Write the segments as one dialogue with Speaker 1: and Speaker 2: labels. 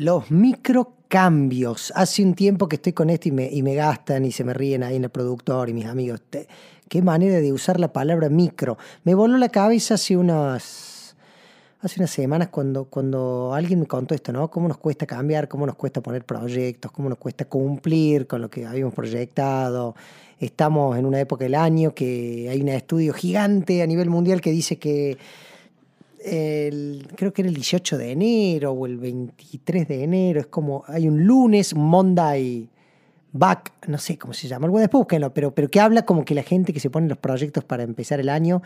Speaker 1: Los microcambios. Hace un tiempo que estoy con esto y me, y me gastan y se me ríen ahí en el productor y mis amigos. qué manera de usar la palabra micro. Me voló la cabeza hace unas, hace unas semanas cuando, cuando alguien me contó esto, ¿no? Cómo nos cuesta cambiar, cómo nos cuesta poner proyectos, cómo nos cuesta cumplir con lo que habíamos proyectado. Estamos en una época del año que hay un estudio gigante a nivel mundial que dice que el, creo que era el 18 de enero o el 23 de enero, es como, hay un lunes, Monday Back, no sé cómo se llama, algo después búsquenlo, pero, pero que habla como que la gente que se pone los proyectos para empezar el año,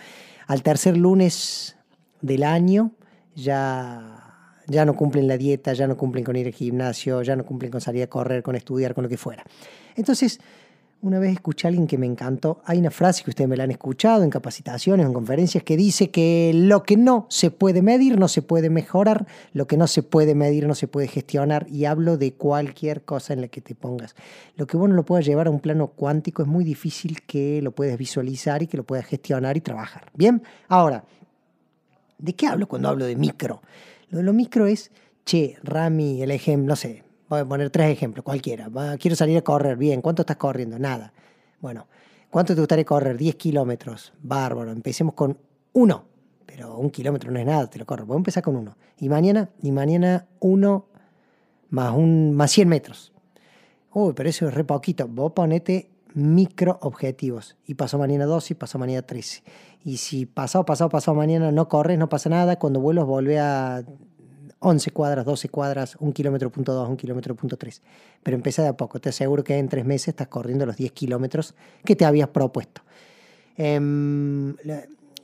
Speaker 1: al tercer lunes del año ya, ya no cumplen la dieta, ya no cumplen con ir al gimnasio, ya no cumplen con salir a correr, con estudiar, con lo que fuera. Entonces, una vez escuché a alguien que me encantó. Hay una frase que ustedes me la han escuchado en capacitaciones, en conferencias, que dice que lo que no se puede medir no se puede mejorar, lo que no se puede medir no se puede gestionar. Y hablo de cualquier cosa en la que te pongas. Lo que vos no lo puedas llevar a un plano cuántico es muy difícil que lo puedas visualizar y que lo puedas gestionar y trabajar. Bien, ahora, ¿de qué hablo cuando hablo de micro? Lo de lo micro es, che, Rami, el ejemplo, no sé, Poner tres ejemplos, cualquiera. Quiero salir a correr, bien. ¿Cuánto estás corriendo? Nada. Bueno, ¿cuánto te gustaría correr? 10 kilómetros. Bárbaro. Empecemos con uno. Pero un kilómetro no es nada, te lo corro. Voy a empezar con uno. Y mañana, y mañana uno más, un, más 100 metros. Uy, pero eso es re poquito. Vos ponete micro objetivos. Y pasó mañana 12 y pasó mañana 13. Y si pasado, pasado, pasado mañana no corres, no pasa nada. Cuando vuelvas, vuelve a 11 cuadras, 12 cuadras, un kilómetro punto 2, un kilómetro punto 3. Pero empieza de a poco. Te aseguro que en tres meses estás corriendo los 10 kilómetros que te habías propuesto. Em,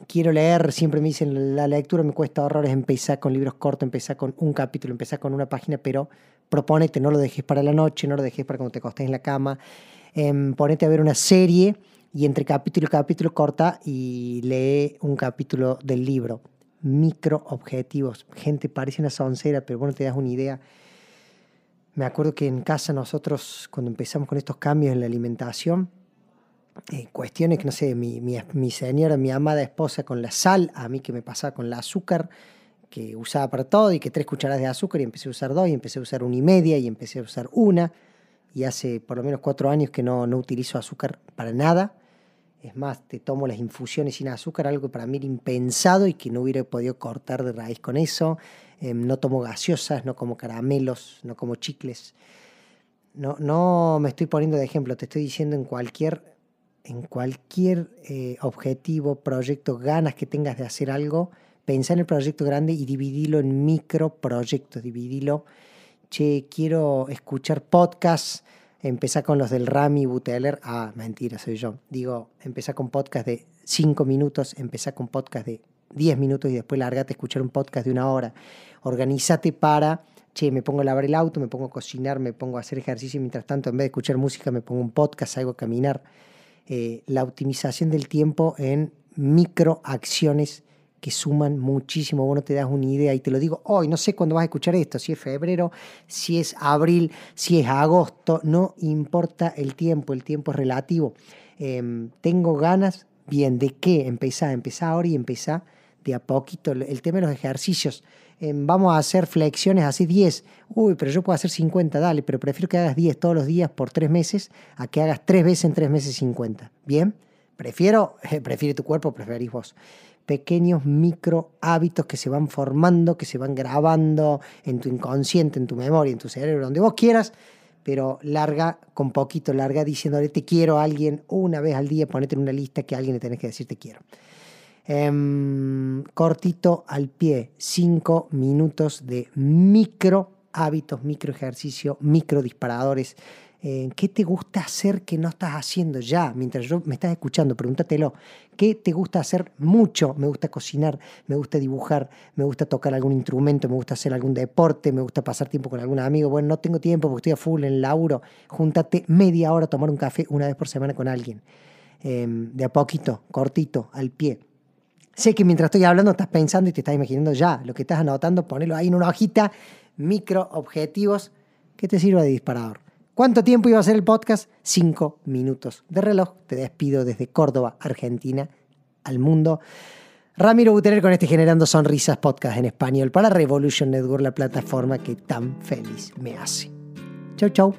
Speaker 1: quiero leer, siempre me dicen, la lectura me cuesta horrores, empezar con libros cortos, empezar con un capítulo, empezar con una página, pero propónete, no lo dejes para la noche, no lo dejes para cuando te acostes en la cama. Em, ponete a ver una serie y entre capítulo y capítulo corta y lee un capítulo del libro micro objetivos. Gente, parece una soncera, pero bueno, te das una idea. Me acuerdo que en casa nosotros, cuando empezamos con estos cambios en la alimentación, eh, cuestiones que, no sé, mi, mi, mi, señora, mi amada esposa con la sal, a mí que me pasaba con el azúcar, que usaba para todo y que tres cucharadas de azúcar y empecé a usar dos y empecé a usar una y media y empecé a usar una y hace por lo menos cuatro años que no, no utilizo azúcar para nada es más, te tomo las infusiones sin azúcar, algo que para mí era impensado y que no hubiera podido cortar de raíz con eso. Em, no tomo gaseosas, no como caramelos, no como chicles. No, no me estoy poniendo de ejemplo, te estoy diciendo en cualquier, en cualquier eh, objetivo, proyecto, ganas que tengas de hacer algo, pensá en el proyecto grande y dividilo en micro proyectos, dividilo. Che, quiero escuchar podcasts Empezá con los del Rami Buteler. Ah, mentira, soy yo. Digo, empezá con podcast de 5 minutos, empezá con podcast de 10 minutos y después largate a escuchar un podcast de una hora. Organízate para, che, me pongo a lavar el auto, me pongo a cocinar, me pongo a hacer ejercicio y mientras tanto, en vez de escuchar música, me pongo un podcast, salgo a caminar. Eh, la optimización del tiempo en microacciones que suman muchísimo. Vos no te das una idea y te lo digo hoy, no sé cuándo vas a escuchar esto, si es febrero, si es abril, si es agosto, no importa el tiempo, el tiempo es relativo. Em, tengo ganas, bien, ¿de qué? Empezá, empezá ahora y empezá de a poquito. El tema de los ejercicios. Em, vamos a hacer flexiones así 10. Uy, pero yo puedo hacer 50, dale, pero prefiero que hagas 10 todos los días por 3 meses a que hagas 3 veces en 3 meses 50. ¿Bien? Prefiero, prefiere tu cuerpo, preferís vos pequeños micro hábitos que se van formando, que se van grabando en tu inconsciente, en tu memoria, en tu cerebro, donde vos quieras, pero larga, con poquito, larga, diciéndole te quiero a alguien una vez al día, ponete en una lista que a alguien le tenés que decir te quiero. Em, cortito al pie, cinco minutos de micro hábitos, micro ejercicio, micro disparadores. Eh, ¿Qué te gusta hacer que no estás haciendo ya? Mientras yo me estás escuchando, pregúntatelo. ¿Qué te gusta hacer mucho? Me gusta cocinar, me gusta dibujar, me gusta tocar algún instrumento, me gusta hacer algún deporte, me gusta pasar tiempo con algún amigo. Bueno, no tengo tiempo porque estoy a full en el laburo. Júntate media hora a tomar un café una vez por semana con alguien. Em, de a poquito, cortito, al pie. Sé que mientras estoy hablando estás pensando y te estás imaginando ya lo que estás anotando, ponelo ahí en una hojita, micro objetivos que te sirva de disparador. ¿Cuánto tiempo iba a ser el podcast? Cinco minutos de reloj. Te despido desde Córdoba, Argentina, al mundo. Ramiro Buterer con este Generando Sonrisas podcast en español para Revolution Network, la plataforma que tan feliz me hace. Chau, chau.